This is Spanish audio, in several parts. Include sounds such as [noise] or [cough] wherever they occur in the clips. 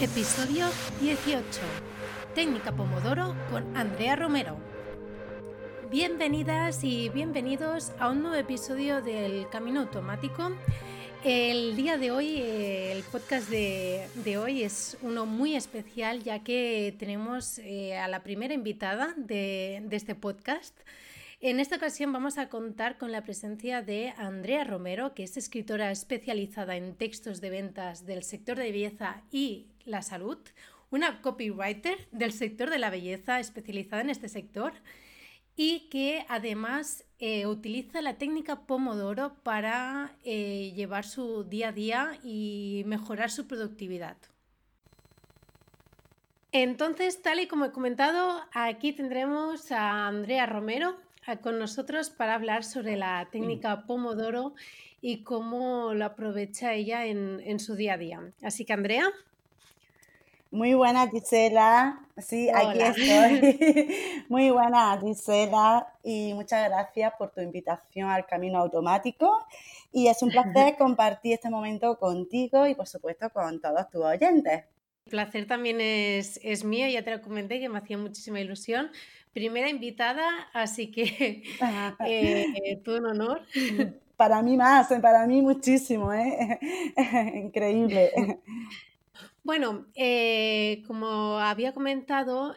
Episodio 18. Técnica Pomodoro con Andrea Romero. Bienvenidas y bienvenidos a un nuevo episodio del Camino Automático. El día de hoy, eh, el podcast de, hoy es uno muy especial ya que tenemos eh, a la primera invitada de este podcast. En esta ocasión vamos a contar con la presencia de Andrea Romero, que es escritora especializada en textos de ventas del sector de belleza y la salud, una copywriter del sector de la belleza especializada en este sector y que además eh, utiliza la técnica Pomodoro para eh, llevar su día a día y mejorar su productividad. Entonces, tal y como he comentado, aquí tendremos a Andrea Romero, con nosotros para hablar sobre la técnica Pomodoro y cómo lo aprovecha ella en, su día a día. Así que, Andrea. Muy buena, Gisela. Sí, aquí estoy. [laughs] [laughs] Muy buena, Gisela. Y muchas gracias por tu invitación al Camino Automático. Y es un placer [laughs] compartir este momento contigo y, por supuesto, con todos tus oyentes. El placer también es, es mío, ya te lo comenté que me hacía muchísima ilusión primera invitada, así que [laughs] eh, todo un honor. [laughs] Para mí más, eh, para mí muchísimo, ¿eh? [laughs] increíble. Bueno, eh, como había comentado,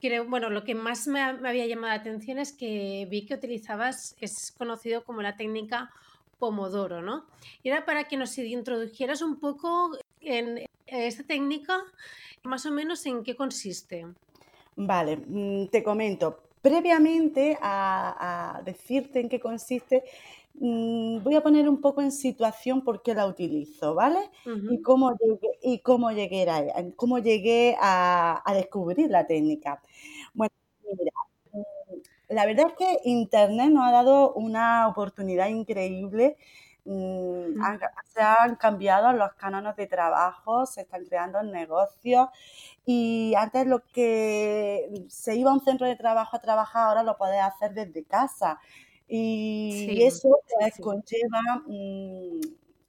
creo, bueno, lo que más me, había llamado la atención es que vi que utilizabas, es conocido como la técnica Pomodoro, ¿no? Y era para que nos introdujeras un poco en esta técnica, más o menos en qué consiste. Vale, mm, te comento. Previamente a, decirte en qué consiste, mm, voy a poner un poco en situación por qué la utilizo, ¿vale? Y cómo llegué, y cómo llegué, a, cómo llegué a, descubrir la técnica. Bueno, mira, mm, la verdad es que Internet nos ha dado una oportunidad increíble se han cambiado los cánones de trabajo, se están creando negocios y antes lo que se iba a un centro de trabajo a trabajar, ahora lo puedes hacer desde casa. Y, eso pues, conlleva, mm,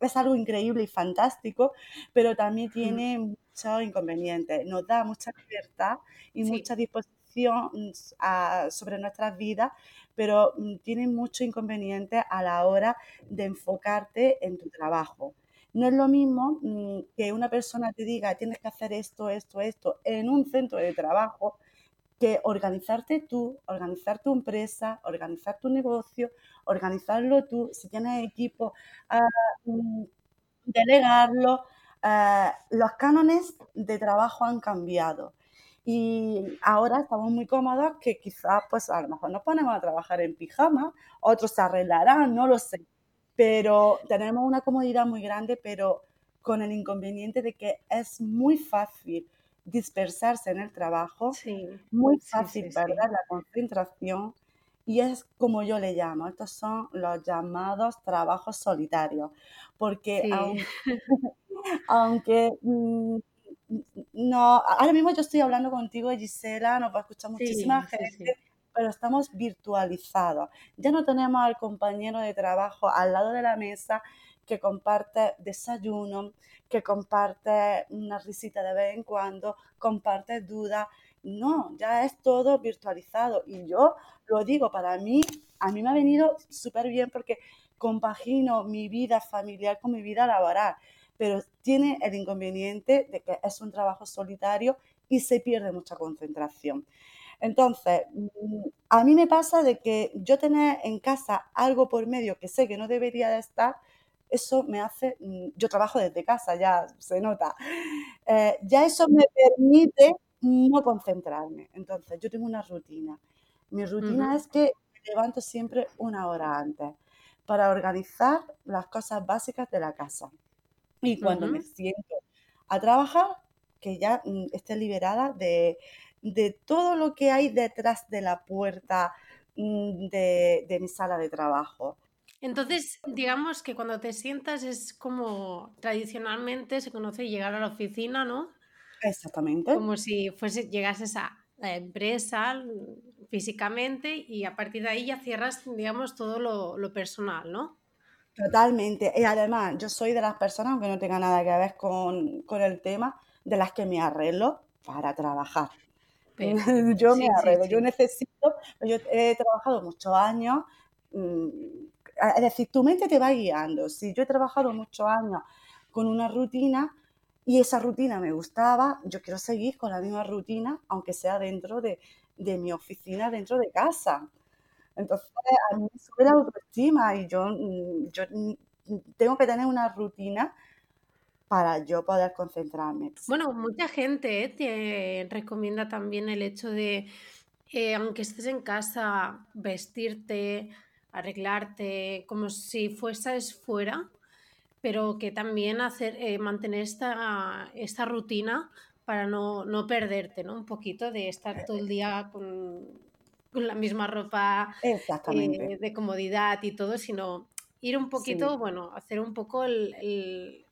es algo increíble y fantástico, pero también tiene muchos inconvenientes. Nos da mucha libertad y mucha disposición mm, sobre nuestras vidas, pero mm, tiene muchos inconvenientes a la hora de enfocarte en tu trabajo. No es lo mismo mm, que una persona te diga tienes que hacer esto, esto, esto en un centro de trabajo que organizarte tú, organizar tu empresa, organizar tu negocio, organizarlo tú, si tienes equipo, ah, mm, delegarlo. Ah, los cánones de trabajo han cambiado y ahora estamos muy cómodos que quizás pues a lo mejor nos ponemos a trabajar en pijama, otros se arreglarán, no lo sé. Pero tenemos una comodidad muy grande, pero con el inconveniente de que es muy fácil dispersarse en el trabajo, muy fácil perder la concentración y es como yo le llamo, estos son los llamados trabajos solitarios, porque [laughs] [laughs] aunque, mm, no, ahora mismo yo estoy hablando contigo, Gisela, nos va a escuchar muchísima gente pero estamos virtualizados. Ya no tenemos al compañero de trabajo al lado de la mesa que comparte desayuno, que comparte una risita de vez en cuando, comparte dudas. No, ya es todo virtualizado. Y yo lo digo, para mí, a mí me ha venido súper bien porque compagino mi vida familiar con mi vida laboral, pero tiene el inconveniente de que es un trabajo solitario y se pierde mucha concentración. Entonces, mm, a mí me pasa de que yo tener en casa algo por medio que sé que no debería de estar, eso me hace, mm, yo trabajo desde casa, ya se nota, eh, ya eso me permite no concentrarme. Entonces, yo tengo una rutina. Mi rutina es que me levanto siempre una hora antes para organizar las cosas básicas de la casa. Y cuando me siento a trabajar, que ya mm, esté liberada de, de todo lo que hay detrás de la puerta mm, de, mi sala de trabajo. Entonces, digamos que cuando te sientas es como tradicionalmente se conoce llegar a la oficina, ¿no? Exactamente. Como si fuese, llegases a la empresa físicamente y a partir de ahí ya cierras, digamos, todo lo, personal, ¿no? Totalmente. Y además, yo soy de las personas, aunque no tenga nada que ver con, con el tema, de las que me arreglo para trabajar. [laughs] yo me arreglo, yo necesito, yo he trabajado muchos años, mm, es decir, tu mente te va guiando. Si yo he trabajado muchos años con una rutina y esa rutina me gustaba, yo quiero seguir con la misma rutina, aunque sea dentro de, de mi oficina, dentro de casa. Entonces, a mí me sube la autoestima y yo, mm, yo mm, tengo que tener una rutina para yo poder concentrarme. Bueno, mucha gente te recomienda también el hecho de, eh, aunque estés en casa, vestirte, arreglarte como si fueses fuera, pero que también hacer, eh, mantener esta, esta rutina para no, no, perderte, ¿no? Un poquito de estar todo el día con, con la misma ropa eh, de comodidad y todo, sino ir un poquito, bueno, hacer un poco el,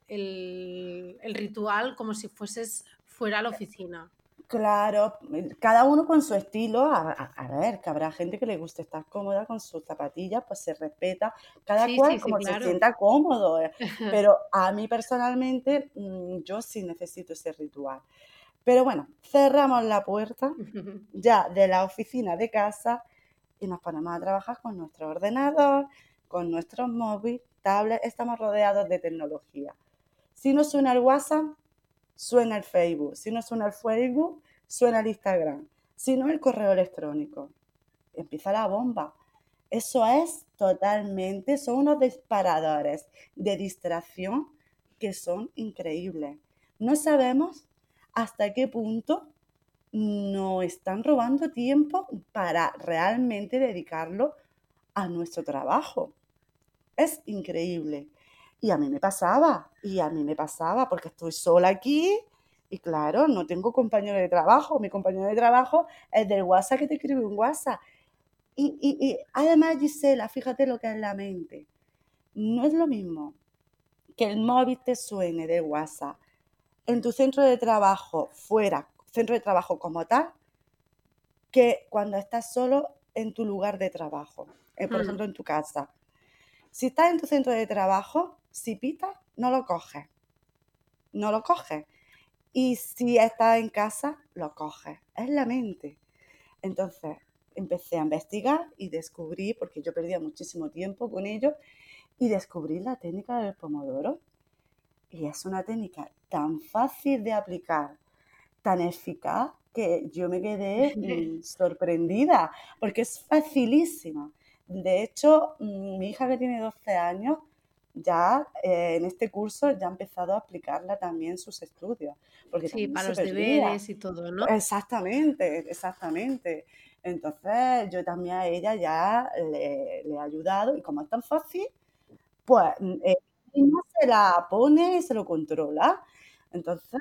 el, ritual como si fueses fuera a la oficina. Claro, cada uno con su estilo. A, ver, que habrá gente que le guste estar cómoda con sus zapatillas, pues se respeta. Cada cual como se sienta cómodo. Eh. [laughs] Pero a mí personalmente, mm, yo sí necesito ese ritual. Pero bueno, cerramos la puerta [laughs] ya de la oficina de casa y nos ponemos a trabajar con nuestro ordenador, con nuestros móviles, tablets. Estamos rodeados de tecnología. Si no suena el WhatsApp, suena el Facebook. Si no suena el Facebook, suena el Instagram. Si no, el correo electrónico. Empieza la bomba. Eso es totalmente, son unos disparadores de distracción que son increíbles. No sabemos hasta qué punto nos están robando tiempo para realmente dedicarlo a nuestro trabajo. Es increíble. Y a mí me pasaba, y a mí me pasaba porque estoy sola aquí y claro, no tengo compañero de trabajo. Mi compañero de trabajo es del WhatsApp que te escribe un WhatsApp. Y, y, además, Gisela, fíjate lo que es la mente. No es lo mismo que el móvil te suene de WhatsApp en tu centro de trabajo, fuera, centro de trabajo como tal, que cuando estás solo en tu lugar de trabajo, eh, por mm. ejemplo, en tu casa. Si estás en tu centro de trabajo, si pita, no lo coges. No lo coges. Y si estás en casa, lo coges. Es la mente. Entonces, empecé a investigar y descubrí, porque yo perdía muchísimo tiempo con ello, y descubrí la técnica del pomodoro. Y es una técnica tan fácil de aplicar, tan eficaz, que yo me quedé mm, [laughs] sorprendida, porque es facilísima. De hecho, mm, mi hija que tiene 12 años ya eh, en este curso ya ha empezado a aplicarla también sus estudios. Porque sí, para los deberes y todo, ¿no? Exactamente, exactamente. Entonces yo también a ella ya le, he ayudado y como es tan fácil, pues ella se la pone y se lo controla. Entonces,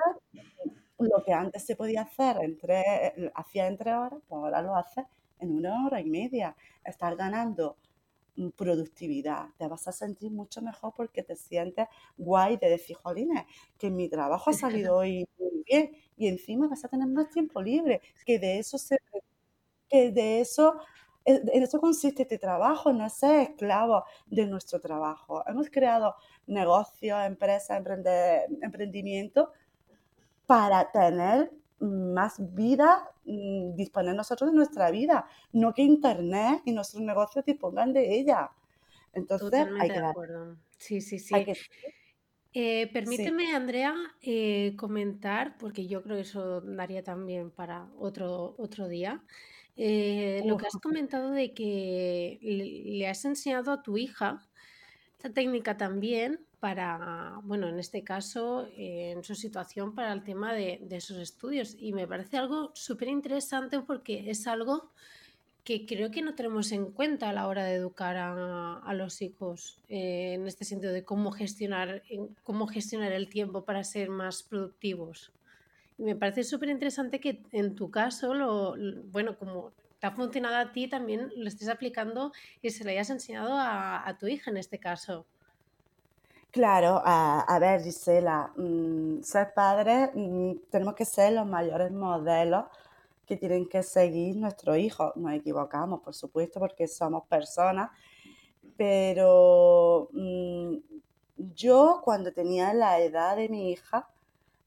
lo que antes se podía hacer entre, hacía entre horas, pues ahora lo hace en una hora y media. Estar ganando Mm, productividad, te vas a sentir mucho mejor porque te sientes guay de decir, jolines, que mi trabajo ha salido [laughs] hoy muy bien y encima vas a tener más tiempo libre, que de eso se, que de eso, eh, en eso consiste este trabajo, no ser esclavo de nuestro trabajo. Hemos creado negocios, empresas, emprendimientos para tener más vida, mm, disponer nosotros de nuestra vida, no que Internet y nuestros negocios dispongan de ella. Entonces, hay que dar, Sí, sí, sí. Eh, permíteme, Andrea, eh, comentar, porque yo creo que eso daría también para otro, otro día. Eh, lo que has comentado de que le has enseñado a tu hija esta técnica también para, bueno, en este caso, en su situación para el tema de, esos estudios. Y me parece algo súper interesante porque es algo que creo que no tenemos en cuenta a la hora de educar a, los hijos eh, en este sentido de cómo gestionar, cómo gestionar el tiempo para ser más productivos. Me parece súper interesante que en tu caso, lo, bueno, como te ha funcionado a ti, también lo estés aplicando y se lo hayas enseñado a tu hija en este caso. Claro, a, ver, Gisela, mm, ser padres, mm, tenemos que ser los mayores modelos que tienen que seguir nuestros hijos. Nos equivocamos, por supuesto, porque somos personas, pero mm, yo cuando tenía la edad de mi hija,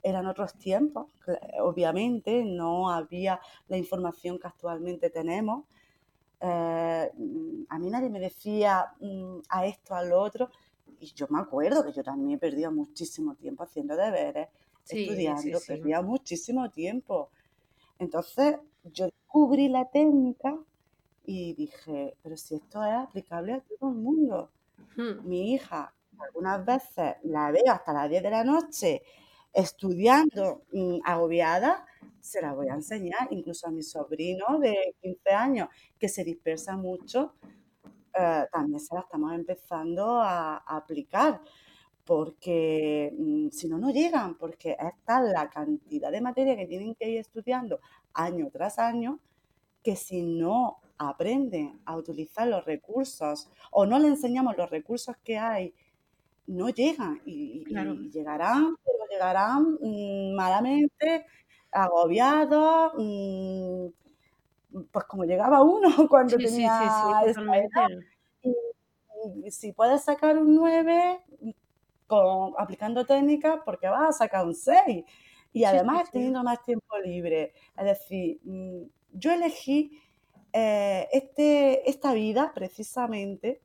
eran otros tiempos, obviamente, no había la información que actualmente tenemos. Eh, a mí nadie me decía mm, a esto, a lo otro, y yo me acuerdo que yo también perdía muchísimo tiempo haciendo deberes, estudiando, perdía muchísimo tiempo. Entonces yo descubrí la técnica y dije, pero si esto es aplicable a todo el mundo. Mi hija, algunas veces la veo hasta las 10 de la noche estudiando mm, agobiada, se la voy a enseñar, incluso a mi sobrino de 15 años, que se dispersa mucho, eh, también se la estamos empezando a, aplicar, porque mm, si no, no llegan, porque esta es la cantidad de materia que tienen que ir estudiando año tras año, que si no aprenden a utilizar los recursos o no le enseñamos los recursos que hay, no llegan y, llegarán, pero llegarán mm, malamente, agobiados, mm, pues como llegaba uno [laughs] cuando tenía y, si puedes sacar un 9 con, aplicando técnicas, porque vas a sacar un 6. Y además teniendo más tiempo libre. Es decir, mm, yo elegí eh, este, esta vida precisamente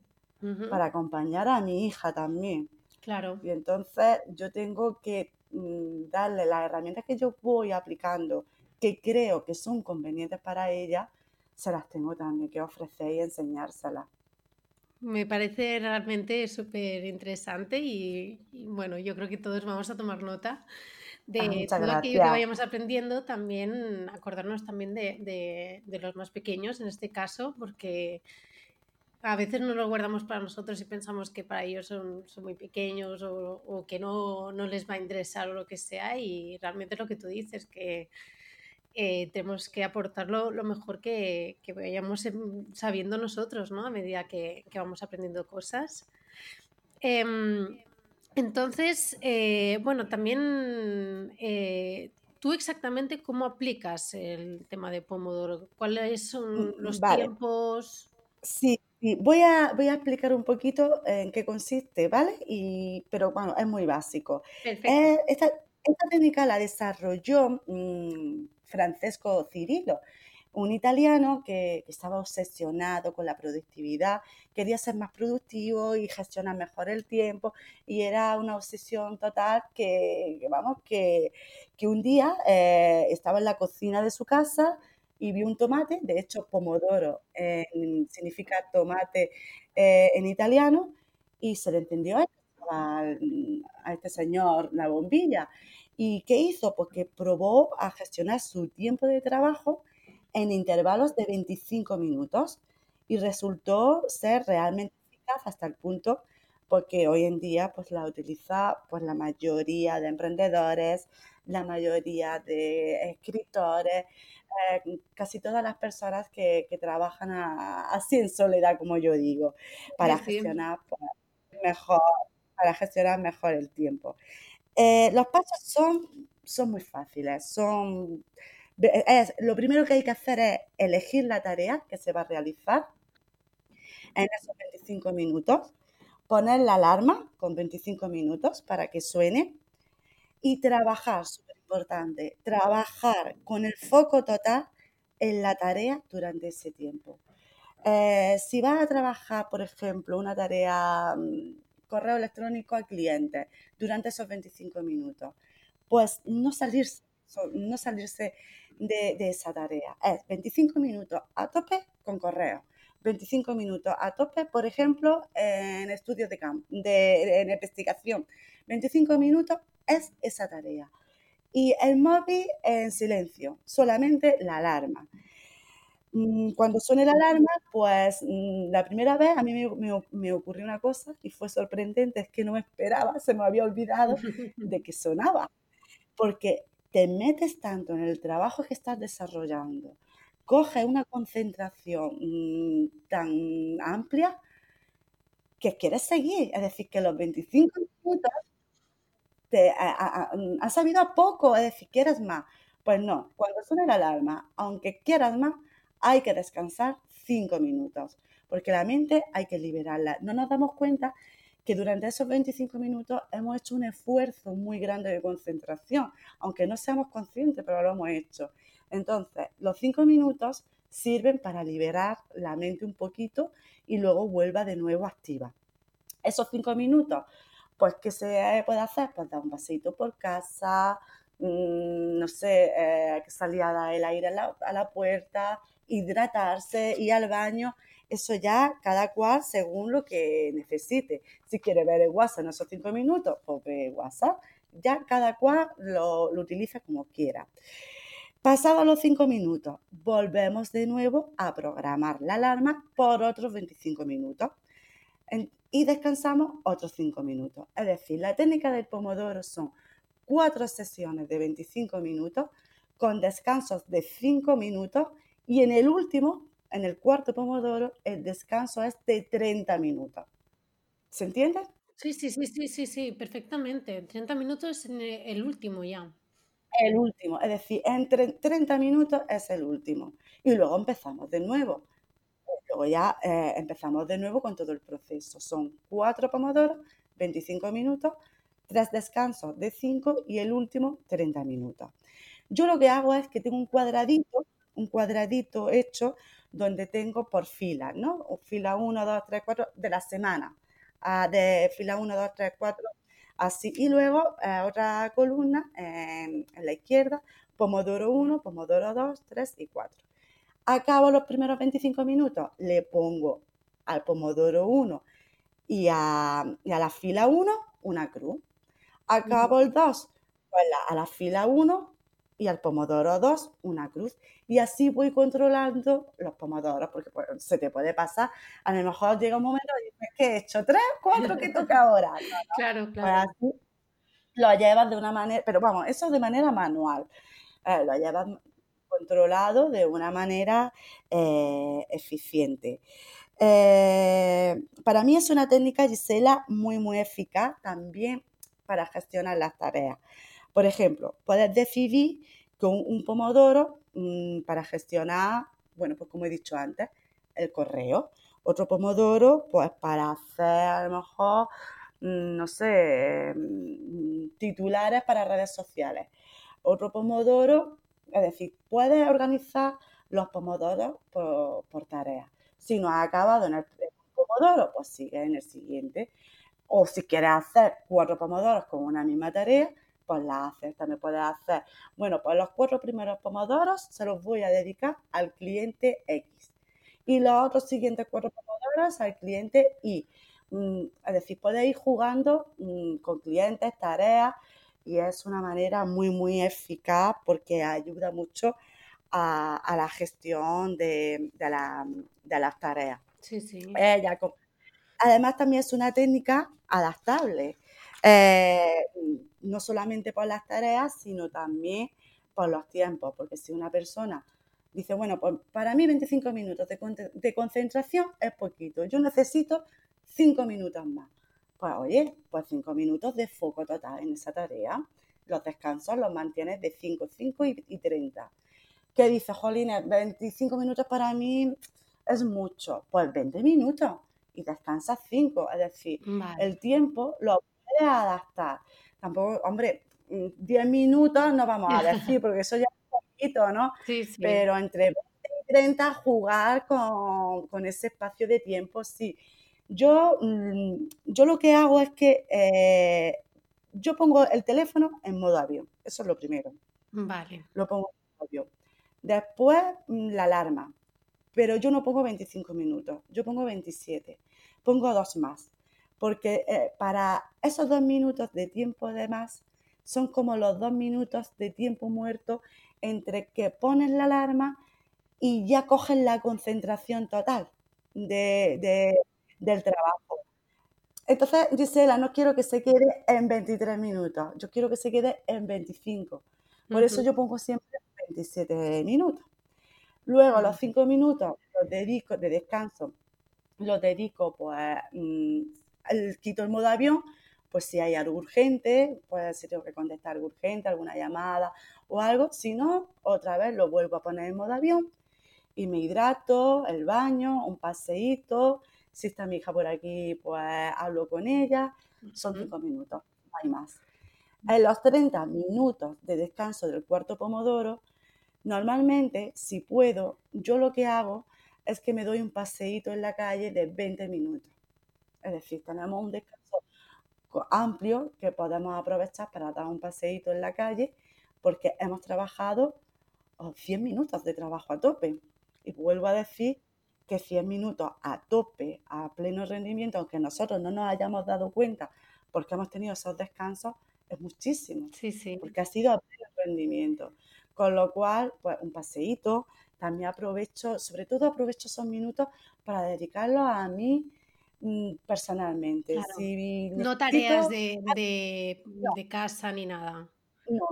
para acompañar a mi hija también. Claro. Y entonces yo tengo que mm, darle las herramientas que yo voy aplicando, que creo que son convenientes para ella, se las tengo también que ofrecer y enseñárselas. Me parece realmente súper interesante y, bueno, yo creo que todos vamos a tomar nota de ah, todo aquello que vayamos aprendiendo, también acordarnos también de, los más pequeños en este caso, porque a veces no lo guardamos para nosotros y pensamos que para ellos son, muy pequeños o, que no, no, les va a interesar o lo que sea y realmente lo que tú dices, que eh, tenemos que aportarlo lo mejor que, vayamos em, sabiendo nosotros, ¿no? A medida que, vamos aprendiendo cosas. Em, entonces, eh, bueno, también eh, tú exactamente cómo aplicas el tema de Pomodoro, cuáles son mm, los tiempos. Sí, Voy, a, voy a explicar un poquito en qué consiste, ¿vale? Y, pero bueno, es muy básico. esta, técnica la desarrolló mm, Francesco Cirillo, un italiano que, estaba obsesionado con la productividad, quería ser más productivo y gestionar mejor el tiempo y era una obsesión total que, vamos, que, un día eh, estaba en la cocina de su casa y vio un tomate, de hecho pomodoro significa tomate eh, en italiano y se le entendió a, a este señor la bombilla ¿Y qué hizo? Pues que probó a gestionar su tiempo de trabajo en intervalos de 25 minutos y resultó ser realmente eficaz hasta el punto porque hoy en día pues la utiliza pues la mayoría de emprendedores, la mayoría de escritores, eh, casi todas las personas que, trabajan así en soledad, como yo digo, para gestionar pues, mejor, para gestionar mejor el tiempo. Eh, los pasos son, son muy fáciles. Son, lo primero que hay que hacer es elegir la tarea que se va a realizar en esos 25 minutos, poner la alarma con 25 minutos para que suene y trabajar, trabajar con el foco total en la tarea durante ese tiempo. Eh, si vas a trabajar, por ejemplo, una tarea mm, correo electrónico al cliente durante esos 25 minutos. Pues no salirse, no salirse de, esa tarea. Es 25 minutos a tope con correo. 25 minutos a tope, por ejemplo, en estudios de campo, de, en investigación. 25 minutos es esa tarea. Y el móvil en silencio, solamente la alarma. Mm, cuando suene la alarma, pues mm, la primera vez a mí me, ocurrió una cosa y fue sorprendente, es que no me esperaba, se me había olvidado de que sonaba, porque te metes tanto en el trabajo que estás desarrollando, coges una concentración mm, tan amplia que quieres seguir, es decir, que los 25 minutos te han sabido a poco, es decir, quieres más. Pues no, cuando suene la alarma, aunque quieras más, hay que descansar cinco minutos, porque la mente hay que liberarla. No nos damos cuenta que durante esos 25 minutos hemos hecho un esfuerzo muy grande de concentración, aunque no seamos conscientes, pero lo hemos hecho. Entonces, los 5 minutos sirven para liberar la mente un poquito y luego vuelva de nuevo activa. Esos 5 minutos, pues, ¿qué se puede hacer? Pues dar un paseito por casa, mm, no sé, eh, salir a dar el aire a la, puerta, hidratarse, ir al baño eso ya cada cual según lo que necesite. Si quiere ver el WhatsApp en esos cinco minutos, pues ve WhatsApp. Ya cada cual lo, utiliza como quiera. Pasados los cinco minutos, volvemos de nuevo a programar la alarma por otros 25 minutos y descansamos otros cinco minutos. Es decir, la técnica del pomodoro son cuatro sesiones de 25 minutos con descansos de 5 minutos y en el último en el cuarto pomodoro el descanso es de 30 minutos. ¿Se entiende? Sí, sí, sí, sí, sí, sí, perfectamente. 30 minutos es el último ya. El último, es decir, entre 30 minutos es el último. Y luego empezamos de nuevo. Luego ya eh, empezamos de nuevo con todo el proceso. Son cuatro pomodoros, 25 minutos, tres descansos de 5 y el último 30 minutos. Yo lo que hago es que tengo un cuadradito, un cuadradito hecho donde tengo por fila, ¿no? Fila 1, 2, 3, 4 de la semana. Ah, de fila 1, 2, 3, 4, así. Y luego eh, otra columna en la izquierda, Pomodoro 1, Pomodoro 2, 3 y 4. Acabo los primeros 25 minutos, le pongo al Pomodoro 1 y a, la fila 1 una cruz. Acabo el 2, pues a la fila 1 y al pomodoro 2 una cruz. Y así voy controlando los pomodoros, porque pues, se te puede pasar. A lo mejor llega un momento y dices, ¿qué he hecho? ¿Tres? ¿Cuatro? ¿Qué toca ahora? [laughs] Claro, pues claro. así lo llevas de una manera, pero vamos, eso de manera manual. Eh, lo llevas controlado de una manera eh, eficiente. Eh, para mí es una técnica, Gisela, muy, muy eficaz también para gestionar las tareas. Por ejemplo, puedes decidir con un pomodoro mm, para gestionar, bueno, pues como he dicho antes, el correo. Otro pomodoro, pues para hacer a lo mejor, mm, no sé, mm, titulares para redes sociales. Otro pomodoro, es decir, puedes organizar los pomodoros por, tareas. Si no has acabado en el pomodoro, pues sigue en el siguiente. O si quieres hacer cuatro pomodoros con una misma tarea, pues la haces. También puedes hacer, bueno, pues los cuatro primeros pomodoros se los voy a dedicar al cliente X y los otros siguientes cuatro pomodoros al cliente Y. Mm, es decir, puedes ir jugando mm, con clientes, tareas y es una manera muy, muy eficaz porque ayuda mucho a, la gestión de, las tareas. Sí, sí. además, también es una técnica adaptable. Eh, no solamente por las tareas, sino también por los tiempos, porque si una persona dice, bueno, pues para mí 25 minutos de, concentración es poquito, yo necesito 5 minutos más. Pues oye, pues 5 minutos de foco total en esa tarea. Los descansos los mantienes de 5, 5 y, 30. ¿Qué dice, Jolines? 25 minutos para mí es mucho. Pues 20 minutos y descansas 5. Es decir, el tiempo lo puedes adaptar. Tampoco, hombre, 10 mm, minutos no vamos a [laughs] decir, porque eso ya es poquito, ¿no? Sí, sí. Pero entre 20 y 30 jugar con, ese espacio de tiempo, sí. Yo, mm, yo lo que hago es que eh, yo pongo el teléfono en modo avión. Eso es lo primero. Vale. Lo pongo en modo avión. Después mm, la alarma. Pero yo no pongo 25 minutos, yo pongo 27. Pongo dos más porque eh, para esos dos minutos de tiempo de más son como los dos minutos de tiempo muerto entre que pones la alarma y ya coges la concentración total de, del trabajo. Entonces, Gisela, no quiero que se quede en 23 minutos, yo quiero que se quede en 25. Por eso yo pongo siempre 27 minutos. Luego, los 5 minutos los dedico de descanso, los dedico pues mm, el, quito el modo avión, pues si hay algo urgente, pues si tengo que contestar algo urgente, alguna llamada o algo, si no, otra vez lo vuelvo a poner en modo avión y me hidrato, el baño, un paseíto, Si está mi hija por aquí, pues hablo con ella. Son cinco minutos, no hay más. En los 30 minutos de descanso del cuarto pomodoro, normalmente, si puedo, yo lo que hago es que me doy un paseíto en la calle de 20 minutos. Es decir, tenemos un descanso amplio que podemos aprovechar para dar un paseíto en la calle porque hemos trabajado 100 minutos de trabajo a tope. Y vuelvo a decir que 100 minutos a tope, a pleno rendimiento, aunque nosotros no nos hayamos dado cuenta porque hemos tenido esos descansos, es muchísimo. Sí, sí. Porque ha sido a pleno rendimiento. Con lo cual, pues un paseíto, también aprovecho, sobre todo aprovecho esos minutos para dedicarlos a mí mm, personalmente. no tareas de, de, casa ni nada. No,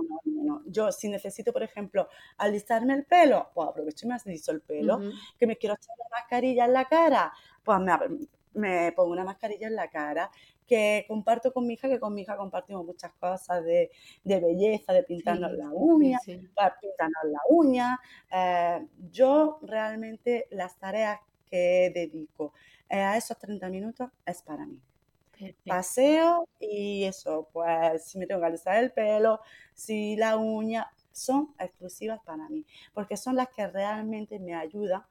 Yo si necesito, por ejemplo, alistarme el pelo, pues aprovecho y me alisto el pelo. Que me quiero echar una mascarilla en la cara, pues me, pongo una mascarilla en la cara que comparto con mi hija, que con mi hija compartimos muchas cosas de, belleza, de pintarnos la uña, pintarnos la uña. Eh, yo realmente las tareas que dedico eh, a esos 30 minutos es para mí. Paseo y eso, pues si me tengo que alisar el pelo, si la uña, son exclusivas para mí, porque son las que realmente me ayudan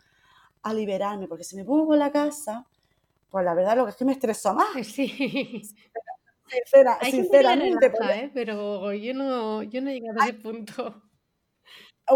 a liberarme, porque si me pongo en la casa, pues la verdad lo que es que me estreso más. [laughs] Sí. sinceramente. ¿eh? Pero yo no, yo no he llegado a ese punto.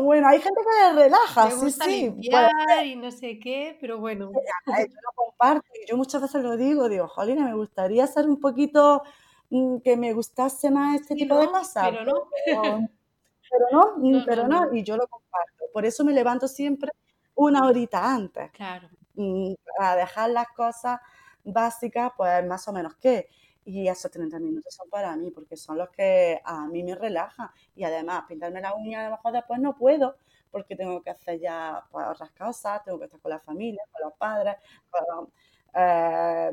Bueno, hay gente que le relaja, sí, sí. Limpiar y no sé qué, pero bueno. Yo lo comparto y yo muchas veces lo digo, digo, Jolina, me gustaría ser un poquito mm, que me gustase más este tipo de cosas. Pero no. Pero, [laughs] no, mm, pero no, y yo lo comparto. Por eso me levanto siempre una horita antes. Claro. Mm, para dejar las cosas básicas, pues más o menos qué. Y esos 30 minutos son para mí, porque son los que a mí me relajan. Y además, pintarme la uña a lo después no puedo, porque tengo que hacer ya pues, otras cosas, tengo que estar con la familia, con los padres, eh,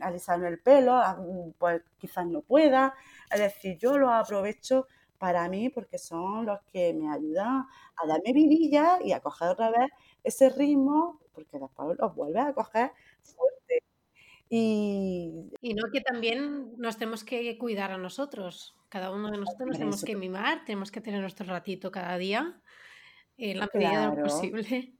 alisarme el pelo, ah, pues quizás no pueda. Es decir, yo lo aprovecho para mí porque son los que me ayudan a darme vidilla y a coger otra vez ese ritmo, porque después los vuelves a coger fuerte. Y, y no que también nos tenemos que cuidar a nosotros. Cada uno de nosotros nos tenemos que mimar, tenemos que tener nuestro ratito cada día, en la medida de lo posible.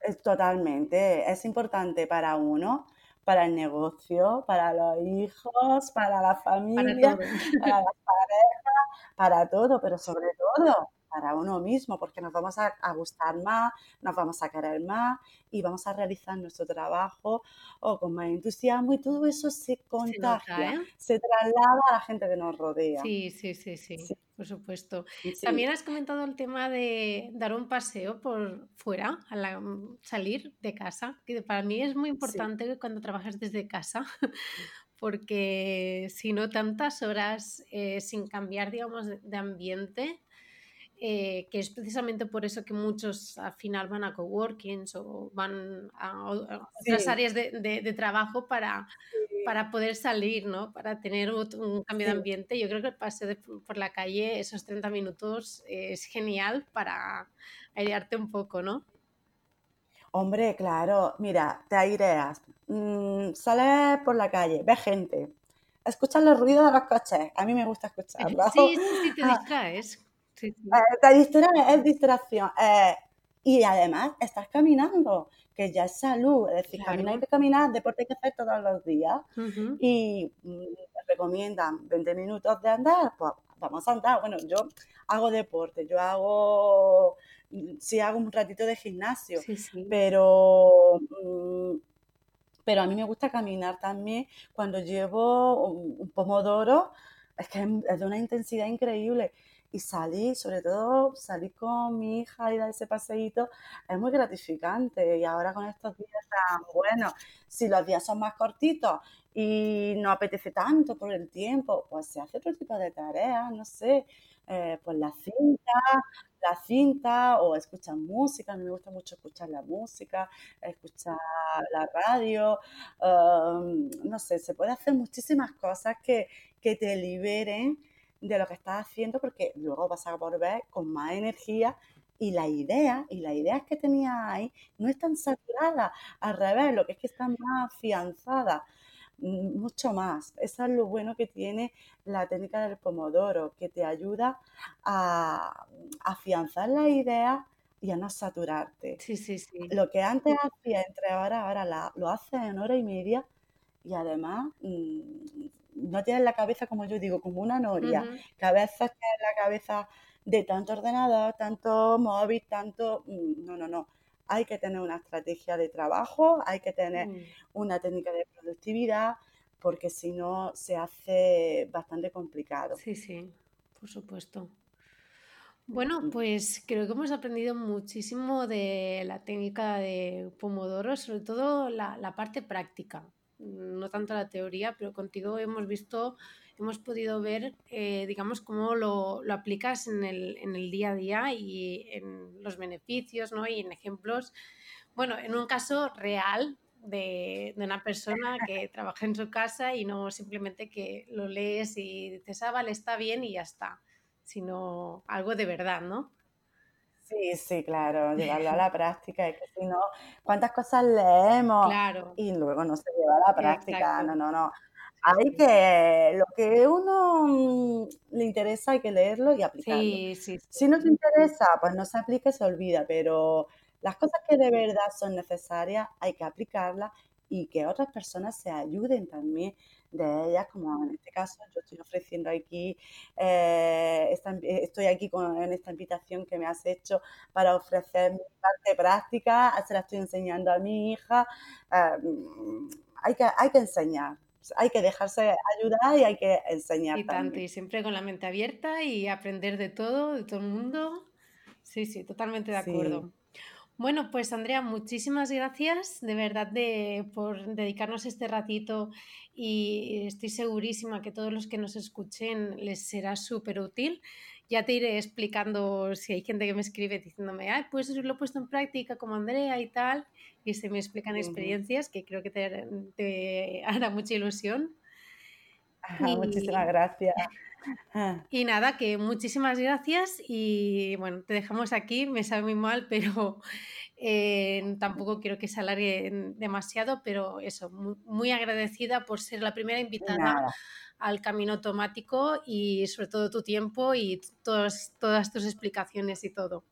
Es totalmente. Es importante para uno, para el negocio, para los hijos, para la familia, para, para las parejas, para todo, pero sobre todo para uno mismo, porque nos vamos a, gustar más, nos vamos a querer más y vamos a realizar nuestro trabajo o con más entusiasmo y todo eso se contagia, ¿eh? se, traslada a la gente que nos rodea. Sí, sí, sí, sí, por supuesto. También has comentado el tema de dar un paseo por fuera, al salir de casa, que para mí es muy importante cuando trabajas desde casa. [laughs] porque si no tantas horas eh, sin cambiar, digamos, de ambiente, eh, que es precisamente por eso que muchos al final van a coworkings o van a, otras áreas de, trabajo para, para poder salir, ¿no? Para tener un, cambio de ambiente. Yo creo que el paseo por la calle, esos 30 minutos, es genial para airearte un poco, ¿no? Hombre, claro, mira, te aireas, mm, sales por la calle, ves gente, escuchas los ruidos de los coches, a mí me gusta [laughs] escucharlos. Sí, sí, sí, te [laughs] distraes. Sí, eh, es distracción. Eh, y además estás caminando, que ya es salud. Es decir, caminar y caminar, deporte hay que hacer todos los días. Y me mm, recomiendan 20 minutos de andar, pues vamos a andar. Bueno, yo hago deporte, yo hago, mm, sí hago un ratito de gimnasio, pero... Mm, pero a mí me gusta caminar también cuando llevo un pomodoro, es que es de una intensidad increíble y salir, sobre todo salir con mi hija y dar ese paseíto, es muy gratificante. Y ahora con estos días tan buenos, si los días son más cortitos y no apetece tanto por el tiempo, pues se hace otro tipo de tareas, no sé, eh, pues la cinta, la cinta o escuchar música, a mí me gusta mucho escuchar la música, escuchar la radio, um, no sé, se puede hacer muchísimas cosas que, que te liberen de lo que estás haciendo porque luego vas a volver con más energía y la idea, y las ideas que tenía ahí no están saturadas, al revés, lo que es que están más afianzadas, mm, mucho más. Eso es lo bueno que tiene la técnica del pomodoro, que te ayuda a afianzar las ideas y a no saturarte. Sí, sí, sí. Lo que antes hacía entre horas, ahora lo haces en hora y media y además mm, no tienes la cabeza, como yo digo, como una noria, que veces tienes la cabeza de tanto ordenador, tanto móvil, tanto... Mm, no, no, no. Hay que tener una estrategia de trabajo, hay que tener mm. una técnica de productividad, porque si no se hace bastante complicado. Sí, sí, por supuesto. Bueno, mm. pues creo que hemos aprendido muchísimo de la técnica de Pomodoro, sobre todo la, la parte práctica, no tanto la teoría, pero contigo hemos visto hemos podido ver, eh, digamos, cómo lo, aplicas en el, día a día y en los beneficios, ¿no? Y en ejemplos, bueno, en un caso real de, una persona que [laughs] trabaja en su casa y no simplemente que lo lees y dices, ah, vale, está bien y ya está, sino algo de verdad, ¿no? Sí, sí, claro, llevarlo a [laughs] la práctica, es que si no, ¿cuántas cosas leemos? Y luego no se lleva a la práctica, no, no, no. Hay que, lo que uno mm, le interesa hay que leerlo y aplicarlo. Si no te interesa, pues no se aplica y se olvida, pero las cosas que de verdad son necesarias hay que aplicarlas y que otras personas se ayuden también de ellas, como en este caso yo estoy ofreciendo aquí, eh, eh, estoy aquí con, en esta invitación que me has hecho para ofrecer mi parte práctica, se la estoy enseñando a mi hija, eh, mm, hay, que, hay que enseñar, hay que dejarse ayudar y hay que enseñar. Y tanto, y siempre con la mente abierta y aprender de todo, de todo el mundo. Sí, sí, totalmente de acuerdo. Bueno, pues Andrea, muchísimas gracias de verdad de, por dedicarnos este ratito y estoy segurísima que todos los que nos escuchen les será súper útil. Ya te iré explicando si hay gente que me escribe diciéndome, Ay, pues lo he puesto en práctica como Andrea y tal, y se me explican experiencias que creo que te, hará mucha ilusión. [laughs] Muchísimas gracias. Y nada, que muchísimas gracias y bueno, te dejamos aquí, me sabe muy mal, pero eh, tampoco quiero que se alargue demasiado, pero eso, muy, agradecida por ser la primera invitada al camino automático y sobre todo tu tiempo y todas, todas tus explicaciones y todo.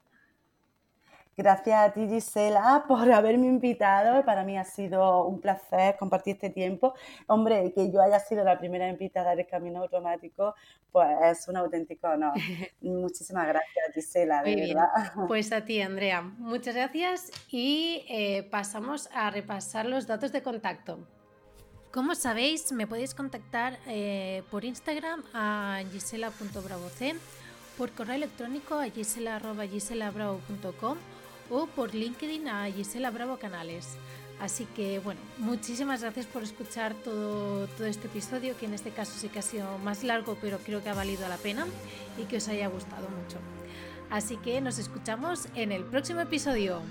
Gracias a ti, Gisela, [laughs] por haberme invitado. Para mí ha sido un placer compartir este tiempo. Hombre, que yo haya sido la primera invitada del Camino Automático, pues es un auténtico honor. [laughs] Muchísimas gracias, Gisela, de verdad. [laughs] Pues a ti, Andrea. Muchas gracias y eh, pasamos a repasar los datos de contacto. Como sabéis, me podéis contactar eh, por Instagram a gisela.bravoc, por correo electrónico a gisela.giselabravo.com o por LinkedIn a Gisela Bravo Canales. Así que bueno, muchísimas gracias por escuchar todo, todo este episodio, que en este caso sí que ha sido más largo, pero creo que ha valido la pena y que os haya gustado mucho. Así que nos escuchamos en el próximo episodio.